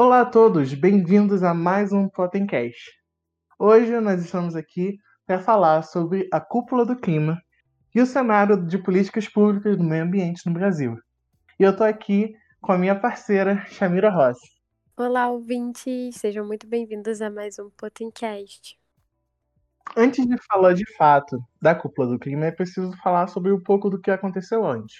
Olá a todos, bem-vindos a mais um Potencast. Hoje nós estamos aqui para falar sobre a cúpula do clima e o cenário de políticas públicas do meio ambiente no Brasil. E eu estou aqui com a minha parceira, Shamira Rossi. Olá, ouvintes, sejam muito bem-vindos a mais um Potencast. Antes de falar de fato da cúpula do clima, é preciso falar sobre um pouco do que aconteceu antes.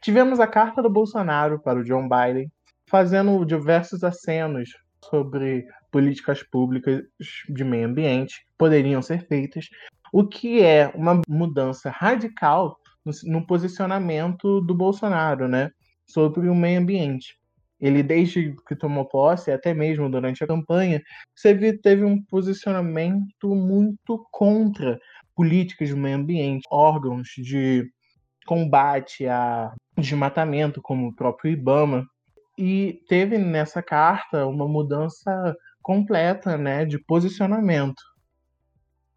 Tivemos a carta do Bolsonaro para o John Biden, fazendo diversos acenos sobre políticas públicas de meio ambiente poderiam ser feitas, o que é uma mudança radical no, posicionamento do Bolsonaro, né, sobre o meio ambiente. Ele, desde que tomou posse, até mesmo durante a campanha, teve, teve um posicionamento muito contra políticas de meio ambiente, órgãos de combate a desmatamento, como o próprio IBAMA, e teve nessa carta uma mudança completa né, de posicionamento.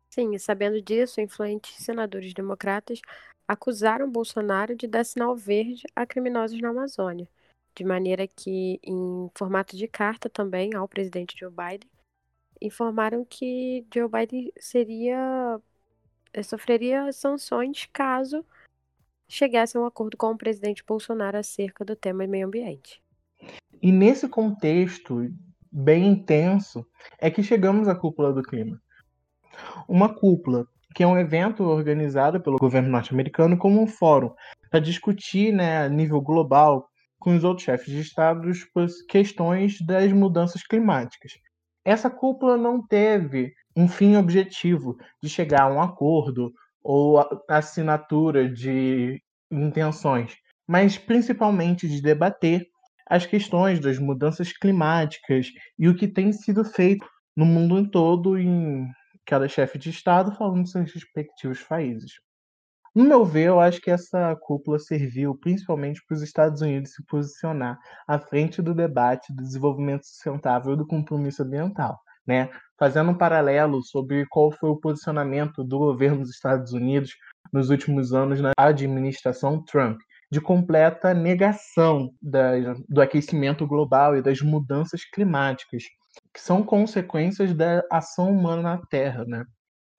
Sim, e sabendo disso, influentes senadores democratas acusaram Bolsonaro de dar sinal verde a criminosos na Amazônia, de maneira que, em formato de carta também ao presidente Joe Biden, informaram que Joe Biden seria eh, sofreria sanções caso chegasse a um acordo com o presidente Bolsonaro acerca do tema meio ambiente. E nesse contexto bem intenso é que chegamos à cúpula do clima. Uma cúpula que é um evento organizado pelo governo norte-americano como um fórum para discutir né, a nível global com os outros chefes de estados questões das mudanças climáticas. Essa cúpula não teve um fim objetivo de chegar a um acordo ou assinatura de intenções, mas principalmente de debater as questões das mudanças climáticas e o que tem sido feito no mundo todo em cada chefe de estado falando dos seus respectivos países. No meu ver, eu acho que essa cúpula serviu principalmente para os Estados Unidos se posicionar à frente do debate do desenvolvimento sustentável e do compromisso ambiental, né? Fazendo um paralelo sobre qual foi o posicionamento do governo dos Estados Unidos nos últimos anos na administração Trump, de completa negação da, do aquecimento global e das mudanças climáticas, que são consequências da ação humana na Terra. Né?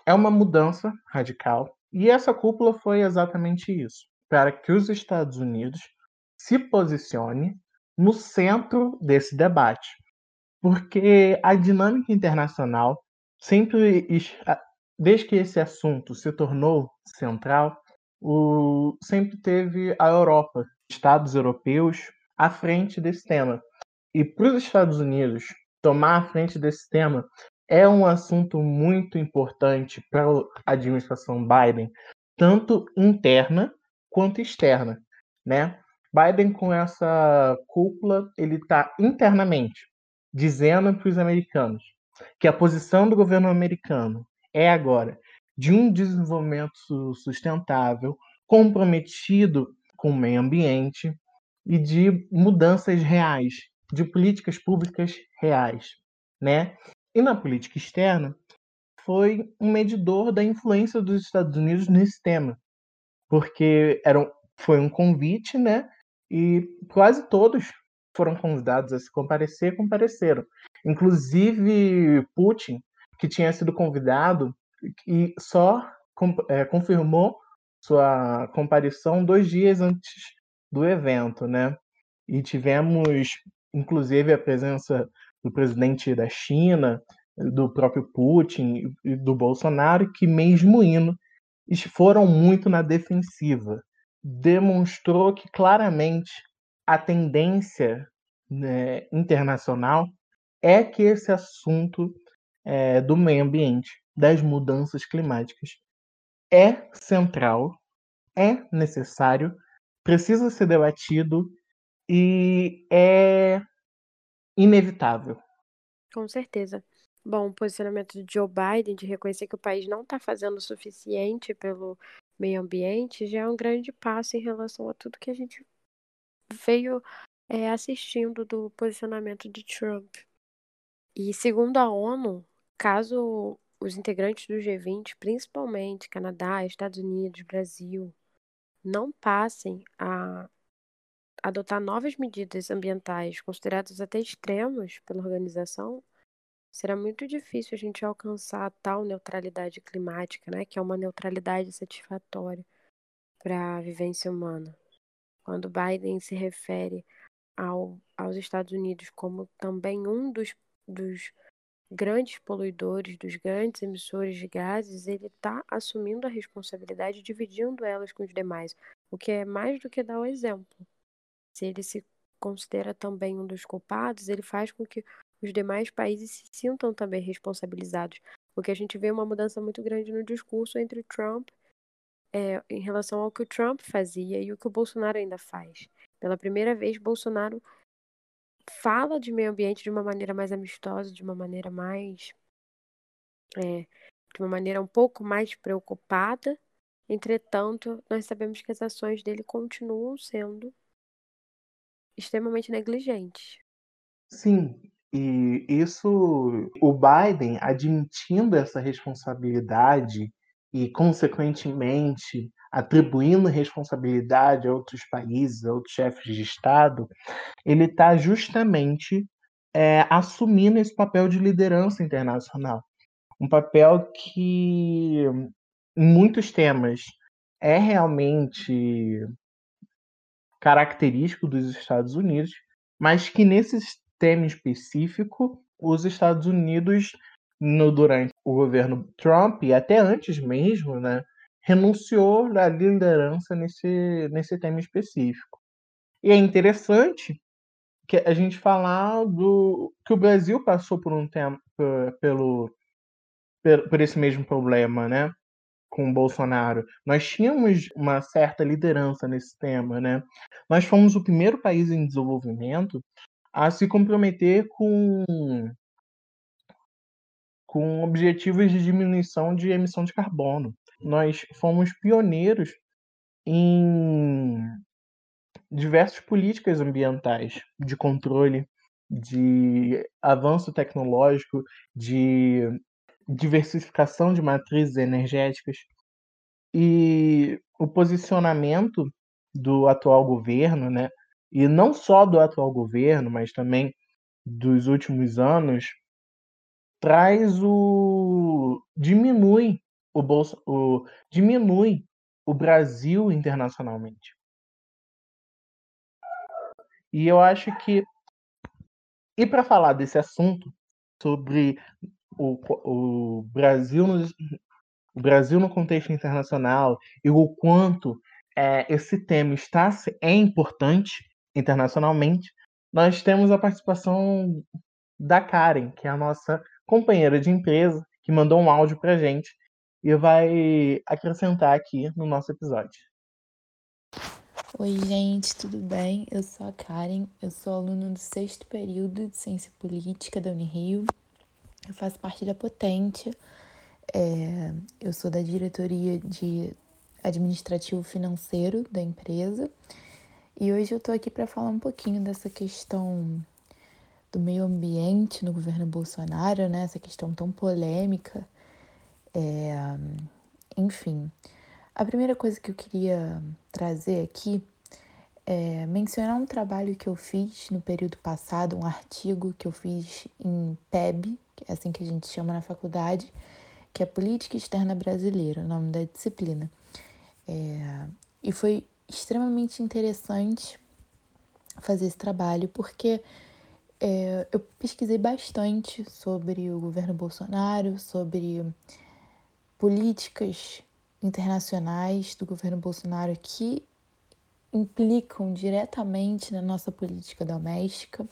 É uma mudança radical, e essa cúpula foi exatamente isso para que os Estados Unidos se posicione no centro desse debate. Porque a dinâmica internacional sempre, desde que esse assunto se tornou central, o, sempre teve a Europa, Estados europeus, à frente desse tema. E para os Estados Unidos tomar a frente desse tema é um assunto muito importante para a administração Biden, tanto interna quanto externa, né? Biden com essa cúpula ele está internamente dizendo para os americanos que a posição do governo americano é agora de um desenvolvimento sustentável, comprometido com o meio ambiente e de mudanças reais, de políticas públicas reais, né? E na política externa foi um medidor da influência dos Estados Unidos nesse tema, porque era um, foi um convite, né? E quase todos foram convidados a se comparecer, compareceram. Inclusive Putin, que tinha sido convidado, e só é, confirmou sua comparição dois dias antes do evento, né? E tivemos, inclusive, a presença do presidente da China, do próprio Putin e do Bolsonaro, que mesmo indo foram muito na defensiva. Demonstrou que claramente a tendência né, internacional é que esse assunto é, do meio ambiente das mudanças climáticas é central, é necessário, precisa ser debatido e é inevitável. Com certeza. Bom, o posicionamento de Joe Biden de reconhecer que o país não está fazendo o suficiente pelo meio ambiente já é um grande passo em relação a tudo que a gente veio é, assistindo do posicionamento de Trump. E segundo a ONU, caso os integrantes do G20, principalmente Canadá, Estados Unidos, Brasil, não passem a, adotar novas medidas ambientais consideradas até extremos pela organização, será muito difícil a gente alcançar a tal neutralidade climática, né, que é uma neutralidade satisfatória para a vivência humana. Quando Biden se refere ao, aos Estados Unidos como também um dos, dos grandes poluidores, dos grandes emissores de gases, ele está assumindo a responsabilidade, dividindo elas com os demais, o que é mais do que dar o exemplo. Se ele se considera também um dos culpados, ele faz com que os demais países se sintam também responsabilizados, porque a gente vê uma mudança muito grande no discurso entre Trump é, em relação ao que o Trump fazia e o que o Bolsonaro ainda faz. Pela primeira vez, Bolsonaro fala de meio ambiente de uma maneira mais amistosa, de uma maneira mais. É, de uma maneira um pouco mais preocupada. Entretanto, nós sabemos que as ações dele continuam sendo extremamente negligentes. Sim, e isso, o Biden admitindo essa responsabilidade e, consequentemente, atribuindo responsabilidade a outros países, a outros chefes de Estado, ele está justamente é, assumindo esse papel de liderança internacional. Um papel que, em muitos temas, é realmente característico dos Estados Unidos, mas que nesse tema específico, os Estados Unidos, no, durante o governo Trump e até antes mesmo, né, renunciou à liderança nesse, nesse tema específico. E é interessante que a gente falar do que o Brasil passou por um tempo pelo por esse mesmo problema, né? Com o Bolsonaro. Nós tínhamos uma certa liderança nesse tema, né? Nós fomos o primeiro país em desenvolvimento a se comprometer com com objetivos de diminuição de emissão de carbono nós fomos pioneiros em diversas políticas ambientais de controle, de avanço tecnológico, de diversificação de matrizes energéticas. E o posicionamento do atual governo, né, e não só do atual governo, mas também dos últimos anos, traz o diminui o bolsa, o, diminui o Brasil internacionalmente. E eu acho que e para falar desse assunto sobre o, o Brasil no, o Brasil no contexto internacional e o quanto é, esse tema está é importante internacionalmente, nós temos a participação da Karen, que é a nossa companheira de empresa, que mandou um áudio para gente e vai acrescentar aqui no nosso episódio. Oi, gente, tudo bem? Eu sou a Karen, eu sou aluna do sexto período de Ciência Política da Unirio. Eu faço parte da Potente, é, eu sou da diretoria de administrativo financeiro da empresa e hoje eu estou aqui para falar um pouquinho dessa questão do meio ambiente no governo Bolsonaro, né? Essa questão tão polêmica é, enfim, a primeira coisa que eu queria trazer aqui é mencionar um trabalho que eu fiz no período passado, um artigo que eu fiz em PEB, é assim que a gente chama na faculdade, que é Política Externa Brasileira, o nome da disciplina. É, e foi extremamente interessante fazer esse trabalho, porque é, eu pesquisei bastante sobre o governo Bolsonaro, sobre políticas internacionais do governo Bolsonaro que implicam diretamente na nossa política doméstica.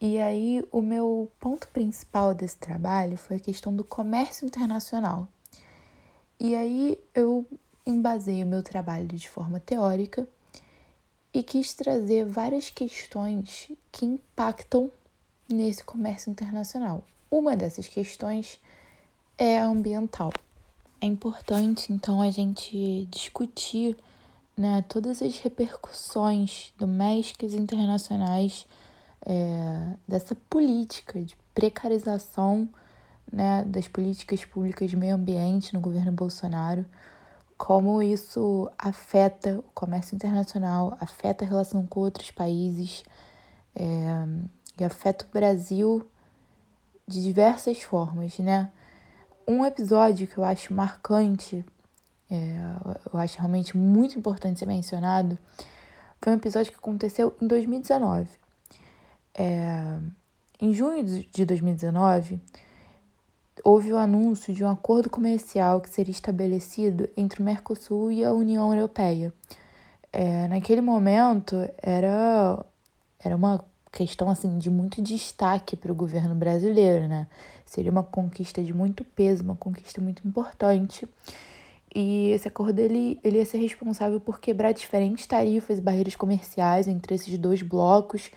E aí, o meu ponto principal desse trabalho foi a questão do comércio internacional. E aí, eu embasei o meu trabalho de forma teórica e quis trazer várias questões que impactam nesse comércio internacional. Uma dessas questões é ambiental. É importante, então, a gente discutir né, todas as repercussões domésticas e internacionais é, dessa política de precarização né, das políticas públicas de meio ambiente no governo Bolsonaro, como isso afeta o comércio internacional, afeta a relação com outros países é, e afeta o Brasil de diversas formas, né? Um episódio que eu acho marcante, é, eu acho realmente muito importante ser mencionado, foi um episódio que aconteceu em 2019. É, em junho de 2019, houve o anúncio de um acordo comercial que seria estabelecido entre o Mercosul e a União Europeia. É, naquele momento, era, era uma questão assim de muito destaque para o governo brasileiro, né? Seria uma conquista de muito peso, uma conquista muito importante. E esse acordo ele, ele ia ser responsável por quebrar diferentes tarifas e barreiras comerciais entre esses dois blocos.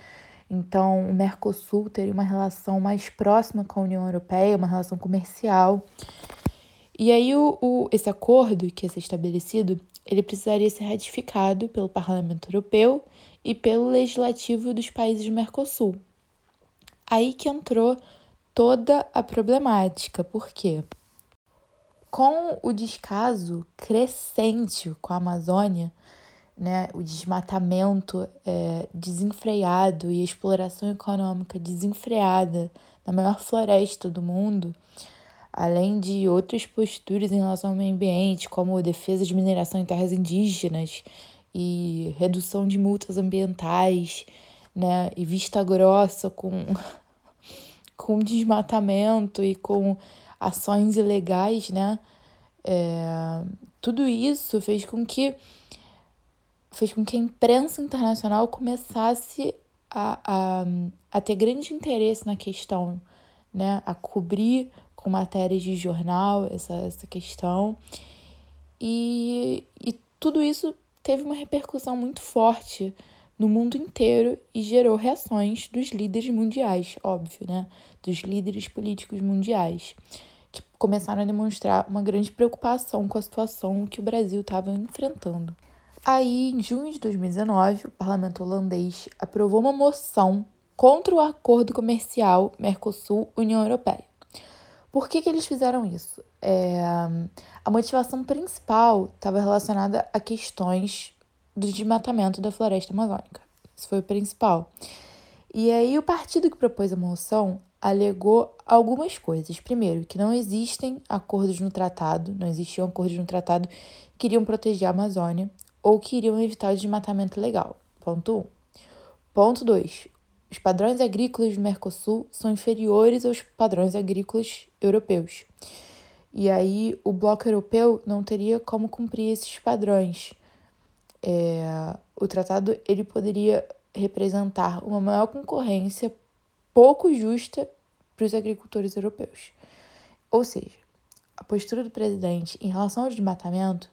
Então, o Mercosul teria uma relação mais próxima com a União Europeia, uma relação comercial. E aí, o, o, esse acordo que ia ser estabelecido, ele precisaria ser ratificado pelo Parlamento Europeu e pelo legislativo dos países do Mercosul. Aí que entrou toda a problemática, por quê? Com o descaso crescente com a Amazônia, né, o desmatamento é, desenfreado e a exploração econômica desenfreada na maior floresta do mundo, além de outras posturas em relação ao meio ambiente, como defesa de mineração em terras indígenas e redução de multas ambientais, né, e vista grossa com, com desmatamento e com ações ilegais, né, é, tudo isso fez com que fez com que a imprensa internacional começasse a, a, a ter grande interesse na questão, né, a cobrir com matérias de jornal essa, essa questão. E, e tudo isso teve uma repercussão muito forte no mundo inteiro e gerou reações dos líderes mundiais, óbvio, né? Dos líderes políticos mundiais, que começaram a demonstrar uma grande preocupação com a situação que o Brasil estava enfrentando. Aí, em junho de 2019, o parlamento holandês aprovou uma moção contra o acordo comercial Mercosul-União Europeia. Por que, que eles fizeram isso? É, a motivação principal estava relacionada a questões do desmatamento da floresta amazônica. Isso foi o principal. E aí o partido que propôs a moção alegou algumas coisas. Primeiro, que não existem acordos no tratado, não existiam acordos no tratado que iriam proteger a Amazônia ou que iriam evitar o desmatamento legal. Ponto 1. Um. Ponto 2. Os padrões agrícolas do Mercosul são inferiores aos padrões agrícolas europeus. E aí o bloco europeu não teria como cumprir esses padrões. É, o tratado ele poderia representar uma maior concorrência pouco justa para os agricultores europeus. Ou seja, a postura do presidente em relação ao desmatamento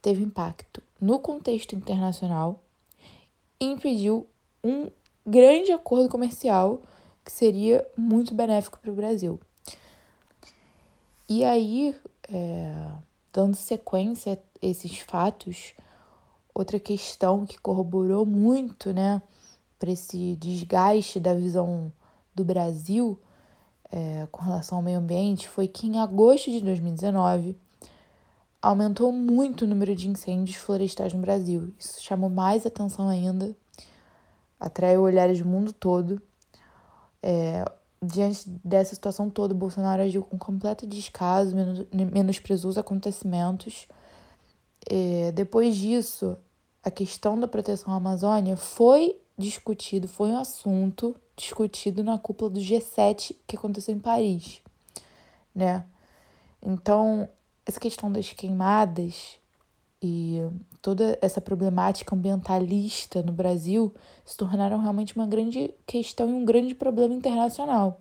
teve impacto no contexto internacional impediu um grande acordo comercial que seria muito benéfico para o Brasil. E aí, é, dando sequência a esses fatos, outra questão que corroborou muito, né, para esse desgaste da visão do Brasil é, com relação ao meio ambiente foi que em agosto de 2019 aumentou muito o número de incêndios florestais no Brasil. Isso chamou mais atenção ainda, atraiu olhares do mundo todo. É, diante dessa situação toda, Bolsonaro agiu com completo descaso, menosprezou os acontecimentos. É, depois disso, a questão da proteção à Amazônia foi discutido, foi um assunto discutido na cúpula do G7 que aconteceu em Paris, né? Então, essa questão das queimadas e toda essa problemática ambientalista no Brasil se tornaram realmente uma grande questão e um grande problema internacional.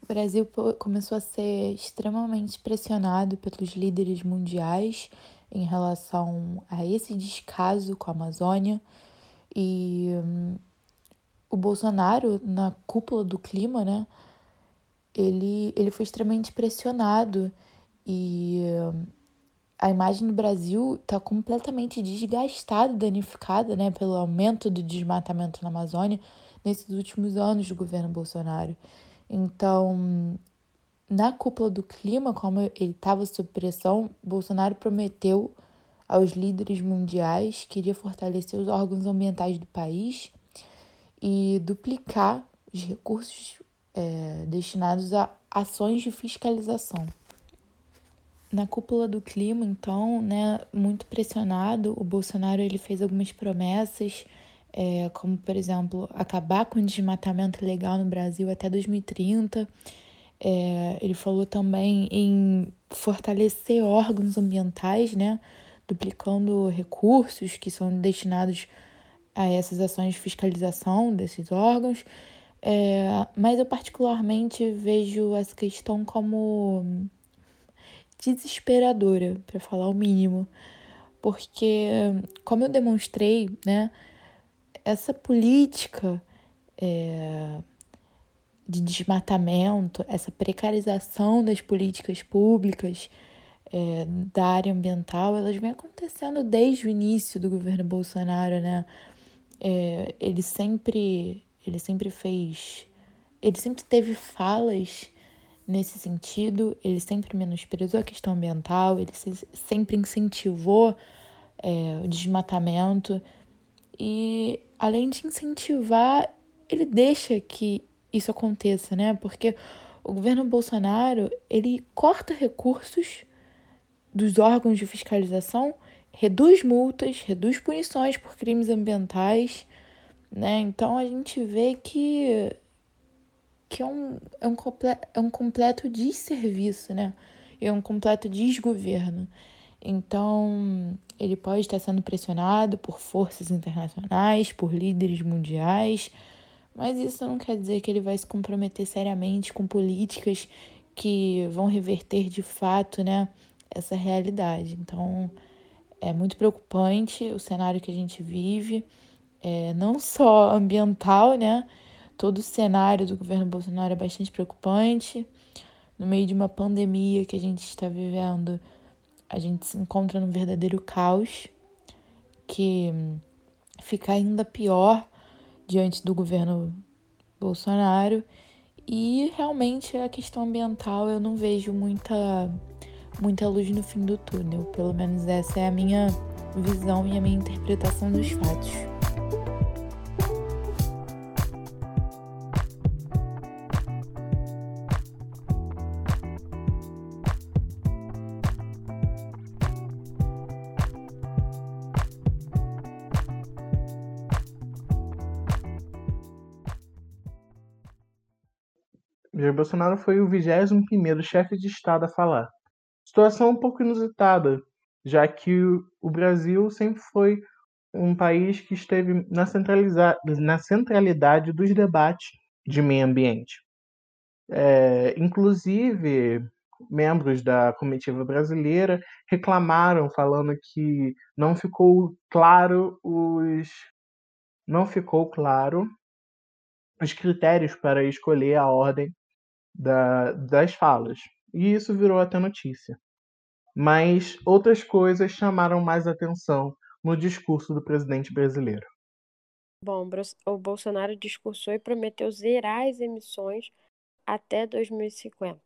O Brasil começou a ser extremamente pressionado pelos líderes mundiais em relação a esse descaso com a Amazônia e hum, o Bolsonaro na cúpula do clima, né? Ele, ele foi extremamente pressionado e a imagem do Brasil está completamente desgastada, danificada né, pelo aumento do desmatamento na Amazônia nesses últimos anos do governo Bolsonaro. Então, na cúpula do clima, como ele estava sob pressão, Bolsonaro prometeu aos líderes mundiais que iria fortalecer os órgãos ambientais do país e duplicar os recursos é, destinados a ações de fiscalização. Na cúpula do clima, então, né, muito pressionado, o Bolsonaro ele fez algumas promessas, é, como, por exemplo, acabar com o desmatamento legal no Brasil até 2030. É, ele falou também em fortalecer órgãos ambientais, né, duplicando recursos que são destinados a essas ações de fiscalização desses órgãos. É, mas eu particularmente vejo essa questão como desesperadora, para falar o mínimo, porque, como eu demonstrei, né, essa política é, de desmatamento, essa precarização das políticas públicas é, da área ambiental, elas vêm acontecendo desde o início do governo Bolsonaro, né? É, ele sempre ele sempre fez. Ele sempre teve falas nesse sentido, ele sempre menosprezou a questão ambiental, ele sempre incentivou é, o desmatamento. E além de incentivar, ele deixa que isso aconteça, né? Porque o governo Bolsonaro ele corta recursos dos órgãos de fiscalização, reduz multas, reduz punições por crimes ambientais né? Então a gente vê que, que é, um, é, um completo, é um completo desserviço, né? É um completo desgoverno. Então, ele pode estar sendo pressionado por forças internacionais, por líderes mundiais, mas isso não quer dizer que ele vai se comprometer seriamente com políticas que vão reverter de fato, né, essa realidade. Então, é muito preocupante o cenário que a gente vive é, não só ambiental, né? Todo o cenário do governo Bolsonaro é bastante preocupante. No meio de uma pandemia que a gente está vivendo, a gente se encontra num verdadeiro caos que fica ainda pior diante do governo Bolsonaro. E realmente a questão ambiental eu não vejo muita, muita luz no fim do túnel. Pelo menos essa é a minha visão e a minha interpretação dos fatos. Jair Bolsonaro foi o 21º chefe de Estado a falar. Situação um pouco inusitada, já que o Brasil sempre foi um país que esteve na, na centralidade dos debates de meio ambiente. É, inclusive, membros da comitiva brasileira reclamaram, falando que não ficou claro os não ficou claro os critérios para escolher a ordem da, das falas. E isso virou até notícia. Mas outras coisas chamaram mais atenção no discurso do presidente brasileiro. Bom, o Bolsonaro discursou e prometeu zerar as emissões até 2050.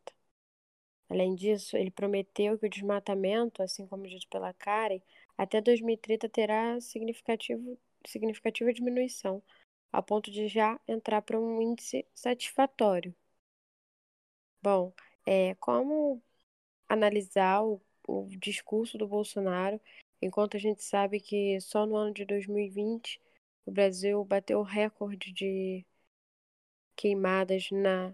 Além disso, ele prometeu que o desmatamento, assim como dito pela Karen, até 2030 terá significativo, significativa diminuição, a ponto de já entrar para um índice satisfatório. Bom, é, como analisar o, o discurso do Bolsonaro, enquanto a gente sabe que só no ano de 2020 o Brasil bateu o recorde de queimadas na,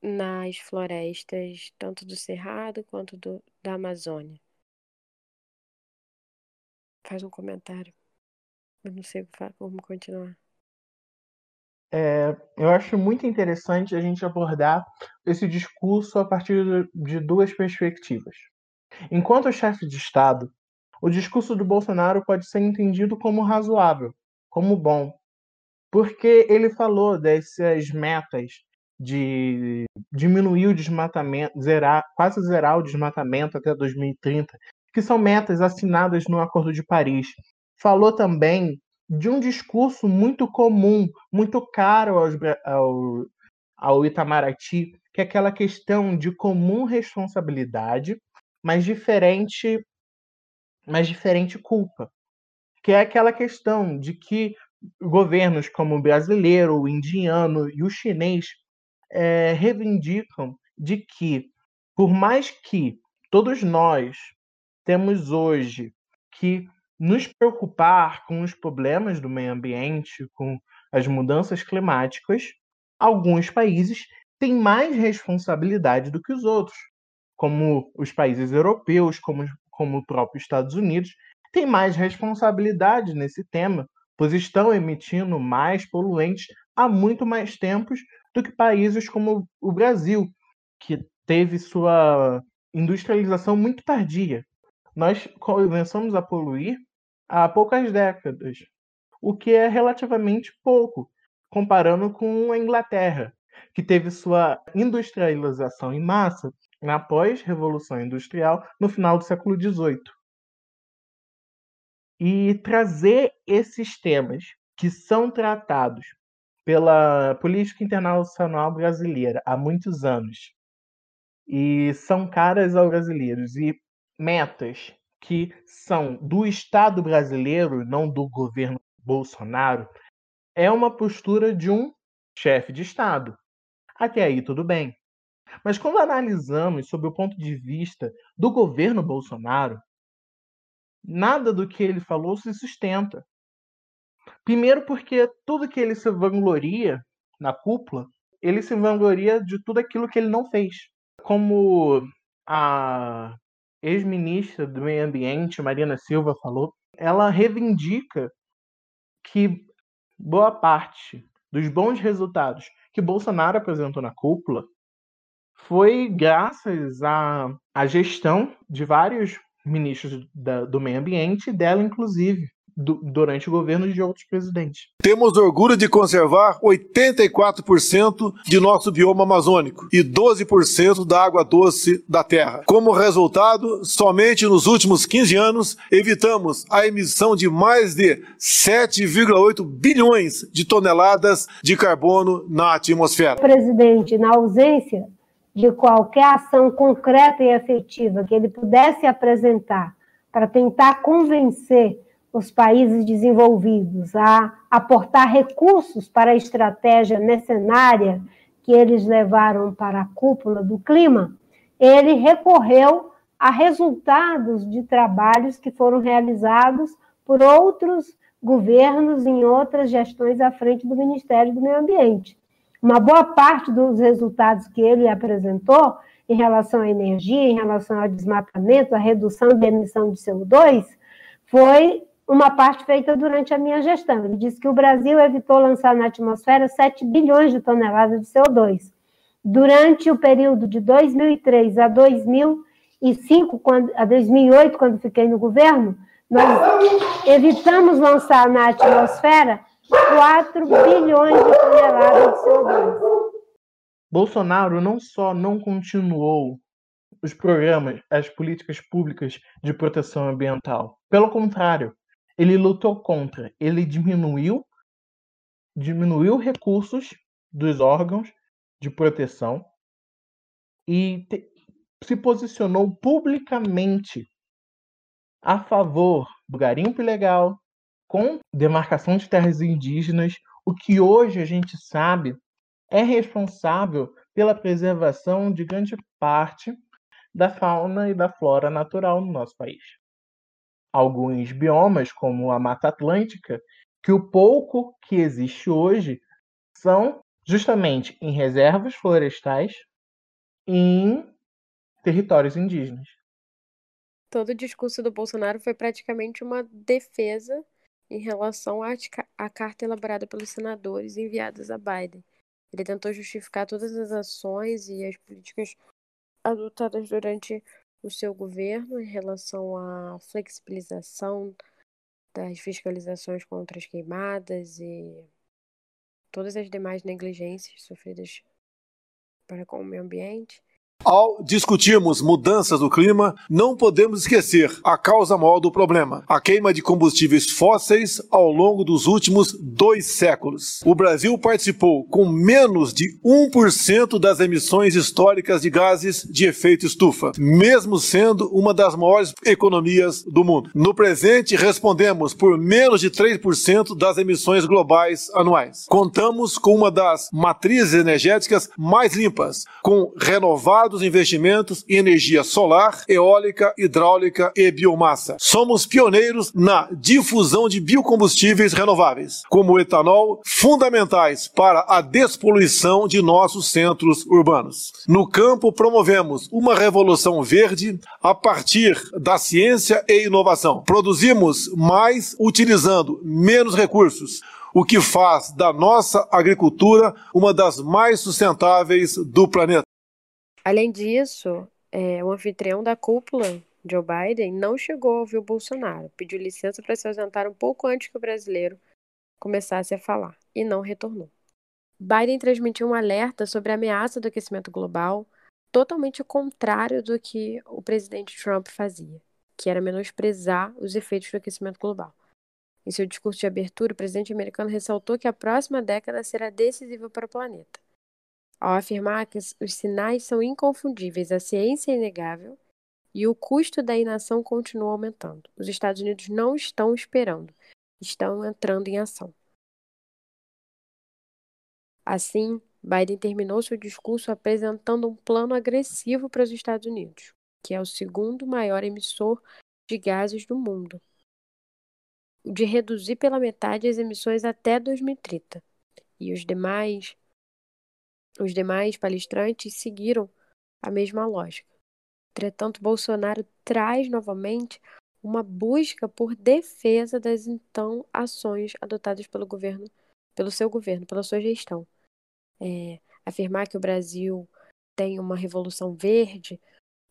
nas florestas, tanto do Cerrado quanto do, da Amazônia. Faz um comentário. Eu não sei como continuar. É, eu acho muito interessante a gente abordar esse discurso a partir de duas perspectivas. Enquanto chefe de Estado, o discurso do Bolsonaro pode ser entendido como razoável, como bom, porque ele falou dessas metas de diminuir o desmatamento, zerar, quase zerar o desmatamento até 2030, que são metas assinadas no Acordo de Paris. Falou também de um discurso muito comum, muito caro aos, ao, ao Itamaraty, que é aquela questão de comum responsabilidade, mas diferente, mas diferente culpa, que é aquela questão de que governos como o brasileiro, o indiano e o chinês é, reivindicam de que, por mais que todos nós temos hoje que nos preocupar com os problemas do meio ambiente, com as mudanças climáticas, alguns países têm mais responsabilidade do que os outros, como os países europeus, como, como o próprio Estados Unidos, têm mais responsabilidade nesse tema, pois estão emitindo mais poluentes há muito mais tempos do que países como o Brasil, que teve sua industrialização muito tardia. Nós começamos a poluir há poucas décadas, o que é relativamente pouco, comparando com a Inglaterra, que teve sua industrialização em massa na pós-revolução industrial no final do século XVIII. E trazer esses temas que são tratados pela política internacional brasileira há muitos anos e são caras aos brasileiros e metas que são do Estado brasileiro, não do governo Bolsonaro, é uma postura de um chefe de Estado. Até aí tudo bem. Mas quando analisamos sob o ponto de vista do governo Bolsonaro, nada do que ele falou se sustenta. Primeiro, porque tudo que ele se vangloria na cúpula, ele se vangloria de tudo aquilo que ele não fez. Como a ex-ministra do Meio Ambiente, Marina Silva, falou, ela reivindica que boa parte dos bons resultados que Bolsonaro apresentou na cúpula foi graças à, à gestão de vários ministros da, do meio ambiente, dela inclusive do, durante o governo de outros presidentes. Temos orgulho de conservar 84% de nosso bioma amazônico e 12% da água doce da terra. Como resultado, somente nos últimos 15 anos evitamos a emissão de mais de 7,8 bilhões de toneladas de carbono na atmosfera. Presidente, na ausência de qualquer ação concreta e efetiva que ele pudesse apresentar para tentar convencer os países desenvolvidos a aportar recursos para a estratégia mercenária que eles levaram para a cúpula do clima, ele recorreu a resultados de trabalhos que foram realizados por outros governos em outras gestões à frente do Ministério do Meio Ambiente. Uma boa parte dos resultados que ele apresentou em relação à energia, em relação ao desmatamento, à redução da emissão de CO2, foi uma parte feita durante a minha gestão. Ele disse que o Brasil evitou lançar na atmosfera 7 bilhões de toneladas de CO2. Durante o período de 2003 a 2005, quando, a 2008, quando fiquei no governo, nós evitamos lançar na atmosfera 4 bilhões de toneladas de CO2. Bolsonaro não só não continuou os programas, as políticas públicas de proteção ambiental. Pelo contrário, ele lutou contra, ele diminuiu diminuiu recursos dos órgãos de proteção e te, se posicionou publicamente a favor do garimpo ilegal, com demarcação de terras indígenas, o que hoje a gente sabe é responsável pela preservação de grande parte da fauna e da flora natural no nosso país alguns biomas, como a Mata Atlântica, que o pouco que existe hoje são justamente em reservas florestais e em territórios indígenas. Todo o discurso do Bolsonaro foi praticamente uma defesa em relação à, carta elaborada pelos senadores enviadas a Biden. Ele tentou justificar todas as ações e as políticas adotadas durante o seu governo em relação à flexibilização das fiscalizações contra as queimadas e todas as demais negligências sofridas para com o meio ambiente. Ao discutirmos mudanças do clima, não podemos esquecer a causa maior do problema: a queima de combustíveis fósseis ao longo dos últimos dois séculos. O Brasil participou com menos de 1% das emissões históricas de gases de efeito estufa, mesmo sendo uma das maiores economias do mundo. No presente, respondemos por menos de 3% das emissões globais anuais. Contamos com uma das matrizes energéticas mais limpas, com renovados investimentos em energia solar, eólica, hidráulica e biomassa. Somos pioneiros na difusão de biocombustíveis renováveis, como o etanol, fundamentais para a despoluição de nossos centros urbanos. No campo, promovemos uma revolução verde a partir da ciência e inovação. Produzimos mais utilizando menos recursos o que faz da nossa agricultura uma das mais sustentáveis do planeta. Além disso, é, o anfitrião da cúpula, Joe Biden, não chegou a ouvir o Bolsonaro, pediu licença para se ausentar um pouco antes que o brasileiro começasse a falar e não retornou. Biden transmitiu um alerta sobre a ameaça do aquecimento global, totalmente contrário do que o presidente Trump fazia, que era menosprezar os efeitos do aquecimento global. Em seu discurso de abertura, o presidente americano ressaltou que a próxima década será decisiva para o planeta ao afirmar que os sinais são inconfundíveis, a ciência é inegável e o custo da inação continua aumentando. Os Estados Unidos não estão esperando, estão entrando em ação. Assim, Biden terminou seu discurso apresentando um plano agressivo para os Estados Unidos, que é o segundo maior emissor de gases do mundo, de reduzir pela metade as emissões até 2030. E os demais os demais palestrantes seguiram a mesma lógica. Entretanto, Bolsonaro traz novamente uma busca por defesa das então ações adotadas pelo governo, pelo seu governo, pela sua gestão. É, afirmar que o Brasil tem uma revolução verde,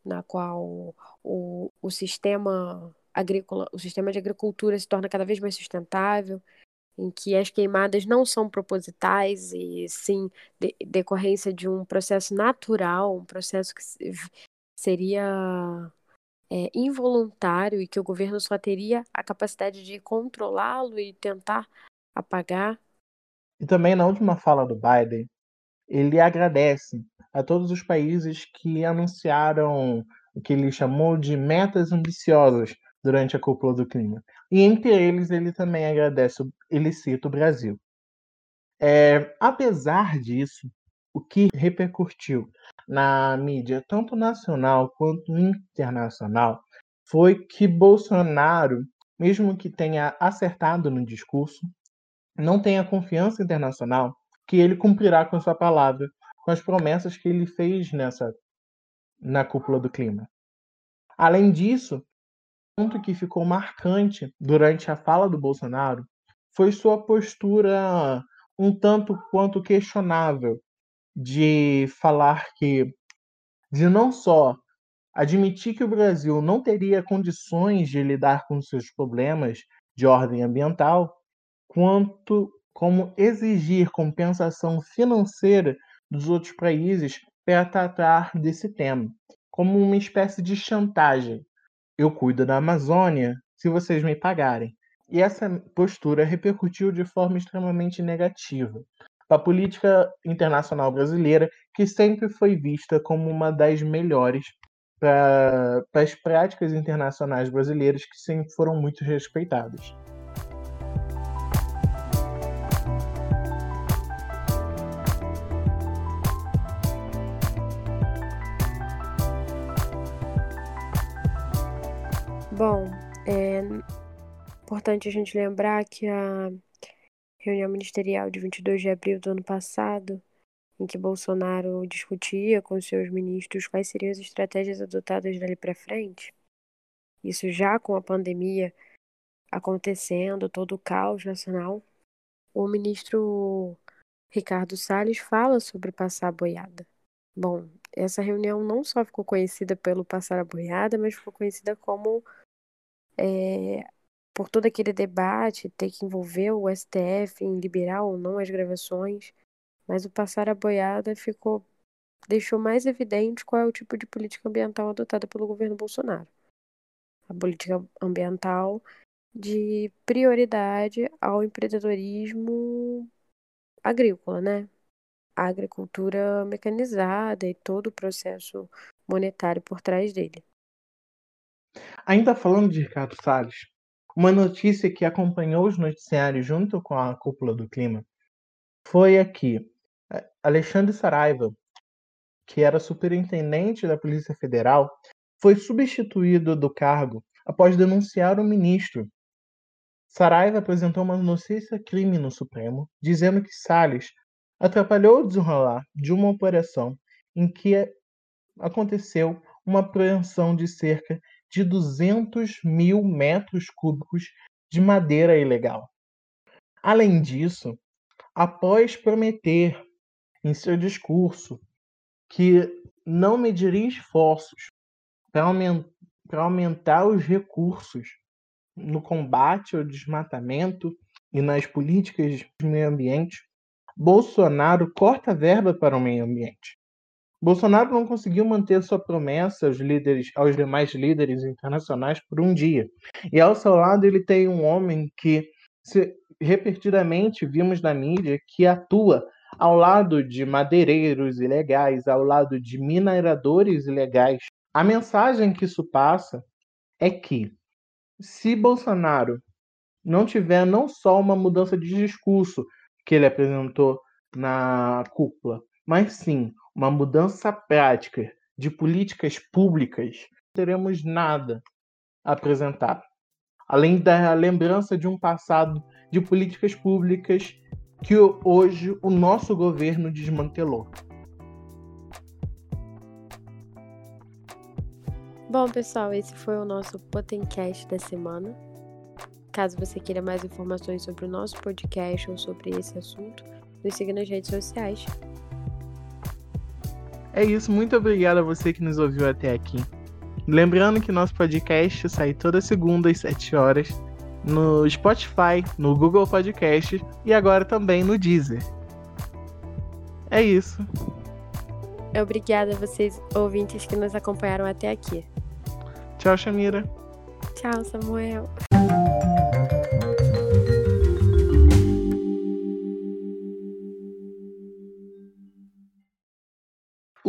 na qual o, o sistema agrícola, o sistema de agricultura se torna cada vez mais sustentável, em que as queimadas não são propositais e sim de, decorrência de um processo natural, um processo que seria é, involuntário e que o governo só teria a capacidade de controlá-lo e tentar apagar. E também na última fala do Biden, ele agradece a todos os países que anunciaram o que ele chamou de metas ambiciosas durante a cúpula do clima. E entre eles, ele também agradece, ele cita o Brasil. É, apesar disso, o que repercutiu na mídia, tanto nacional quanto internacional, foi que Bolsonaro, mesmo que tenha acertado no discurso, não tenha confiança internacional que ele cumprirá com sua palavra, com as promessas que ele fez nessa na cúpula do clima. Além disso, ponto que ficou marcante durante a fala do Bolsonaro foi sua postura um tanto quanto questionável de falar que de não só admitir que o Brasil não teria condições de lidar com seus problemas de ordem ambiental, quanto como exigir compensação financeira dos outros países para tratar desse tema, como uma espécie de chantagem eu cuido da Amazônia se vocês me pagarem. E essa postura repercutiu de forma extremamente negativa para a política internacional brasileira, que sempre foi vista como uma das melhores para as práticas internacionais brasileiras, que sempre foram muito respeitadas. Bom, é importante a gente lembrar que a reunião ministerial de 22 de abril do ano passado, em que Bolsonaro discutia com seus ministros quais seriam as estratégias adotadas dali para frente, isso já com a pandemia acontecendo, todo o caos nacional, o ministro Ricardo Salles fala sobre passar a boiada. Bom, essa reunião não só ficou conhecida pelo passar a boiada, mas ficou conhecida como é, por todo aquele debate, ter que envolver o STF em liberar ou não as gravações, mas o passar a boiada ficou deixou mais evidente qual é o tipo de política ambiental adotada pelo governo Bolsonaro. A política ambiental de prioridade ao empreendedorismo agrícola, né? A agricultura mecanizada e todo o processo monetário por trás dele. Ainda falando de Ricardo Salles, uma notícia que acompanhou os noticiários junto com a cúpula do clima foi aqui. Alexandre Saraiva, que era superintendente da Polícia Federal, foi substituído do cargo após denunciar o ministro. Saraiva apresentou uma notícia-crime no Supremo, dizendo que Salles atrapalhou o desenrolar de uma operação em que aconteceu uma apreensão de cerca de 200 mil metros cúbicos de madeira ilegal. Além disso, após prometer em seu discurso que não mediria esforços para aumentar, aumentar os recursos no combate ao desmatamento e nas políticas de meio ambiente, Bolsonaro corta verba para o meio ambiente. Bolsonaro não conseguiu manter sua promessa aos líderes, aos demais líderes internacionais por um dia. E ao seu lado ele tem um homem que se, repetidamente vimos na mídia que atua ao lado de madeireiros ilegais, ao lado de mineradores ilegais. A mensagem que isso passa é que se Bolsonaro não tiver não só uma mudança de discurso que ele apresentou na cúpula, mas sim uma mudança prática de políticas públicas, não teremos nada a apresentar. Além da lembrança de um passado de políticas públicas que hoje o nosso governo desmantelou. Bom, pessoal, esse foi o nosso Potencast da semana. Caso você queira mais informações sobre o nosso podcast ou sobre esse assunto, nos siga nas redes sociais. É isso, muito obrigado a você que nos ouviu até aqui. Lembrando que nosso podcast sai toda segunda às 7 horas no Spotify, no Google Podcast e agora também no Deezer. É isso. Obrigada a vocês, ouvintes, que nos acompanharam até aqui. Tchau, Shamira. Tchau, Samuel.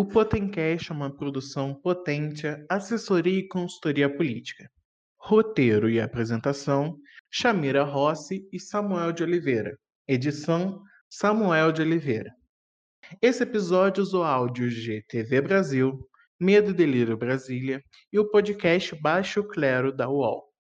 O Potencast é uma produção potente, assessoria e consultoria política. Roteiro e apresentação: Chamira Rossi e Samuel de Oliveira. Edição: Samuel de Oliveira. Esse episódio usou áudios de TV Brasil, Medo e Delírio Brasília e o podcast Baixo Clero da UOL.